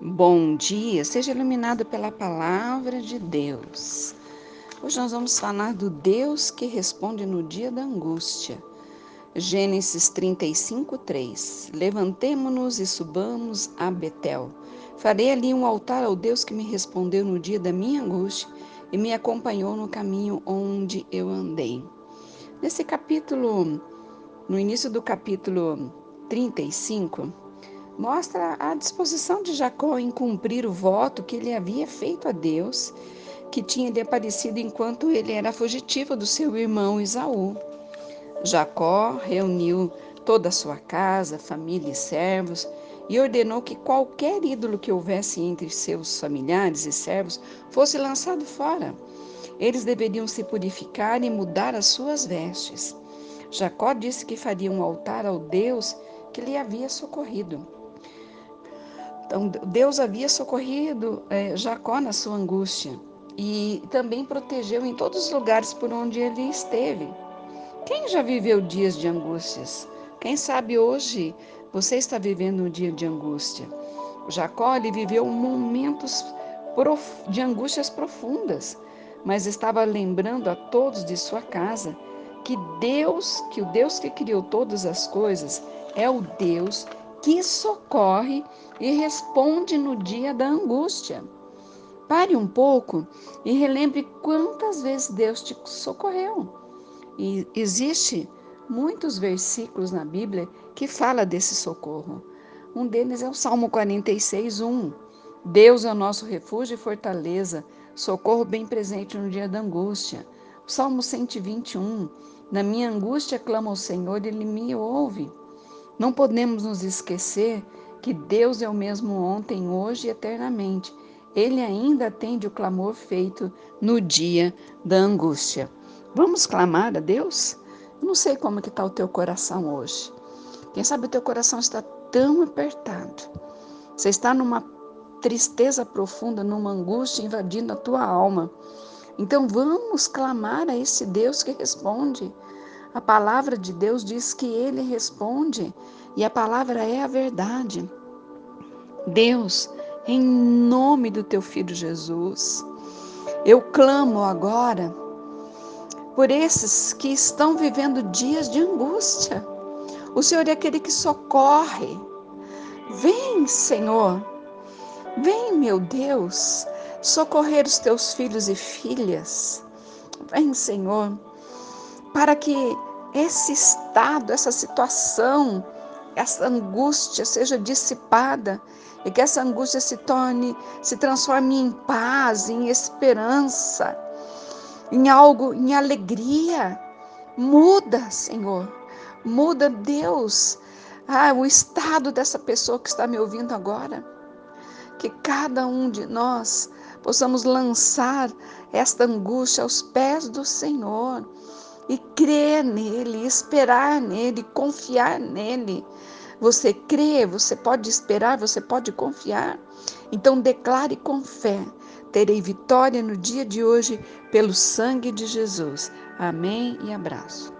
Bom dia, seja iluminado pela palavra de Deus. Hoje nós vamos falar do Deus que responde no dia da angústia. Gênesis 35, 3. Levantemo-nos e subamos a Betel. Farei ali um altar ao Deus que me respondeu no dia da minha angústia e me acompanhou no caminho onde eu andei. Nesse capítulo, no início do capítulo 35, mostra a disposição de Jacó em cumprir o voto que ele havia feito a Deus, que tinha lhe aparecido enquanto ele era fugitivo do seu irmão Isaú. Jacó reuniu toda a sua casa, família e servos e ordenou que qualquer ídolo que houvesse entre seus familiares e servos fosse lançado fora. Eles deveriam se purificar e mudar as suas vestes. Jacó disse que faria um altar ao Deus que lhe havia socorrido. Então, Deus havia socorrido é, Jacó na sua angústia e também protegeu em todos os lugares por onde ele esteve. Quem já viveu dias de angústias? Quem sabe hoje você está vivendo um dia de angústia? Jacó ele viveu momentos de angústias profundas, mas estava lembrando a todos de sua casa que Deus, que o Deus que criou todas as coisas, é o Deus que socorre e responde no dia da angústia. Pare um pouco e relembre quantas vezes Deus te socorreu. E existe muitos versículos na Bíblia que fala desse socorro. Um deles é o Salmo 46, 1. Deus é o nosso refúgio e fortaleza, socorro bem presente no dia da angústia. O Salmo 121. Na minha angústia clamo ao Senhor, Ele me ouve. Não podemos nos esquecer que Deus é o mesmo ontem, hoje e eternamente. Ele ainda atende o clamor feito no dia da angústia. Vamos clamar a Deus? não sei como que está o teu coração hoje. Quem sabe o teu coração está tão apertado. Você está numa tristeza profunda, numa angústia invadindo a tua alma. Então vamos clamar a esse Deus que responde. A palavra de Deus diz que ele responde e a palavra é a verdade. Deus, em nome do teu filho Jesus, eu clamo agora por esses que estão vivendo dias de angústia. O Senhor é aquele que socorre. Vem, Senhor. Vem, meu Deus, socorrer os teus filhos e filhas. Vem, Senhor, para que esse estado, essa situação, essa angústia seja dissipada e que essa angústia se torne, se transforme em paz, em esperança, em algo, em alegria. Muda, Senhor. Muda, Deus, ah, o estado dessa pessoa que está me ouvindo agora. Que cada um de nós possamos lançar esta angústia aos pés do Senhor e crer nele, esperar nele, confiar nele. Você crê, você pode esperar, você pode confiar. Então declare com fé: terei vitória no dia de hoje pelo sangue de Jesus. Amém e abraço.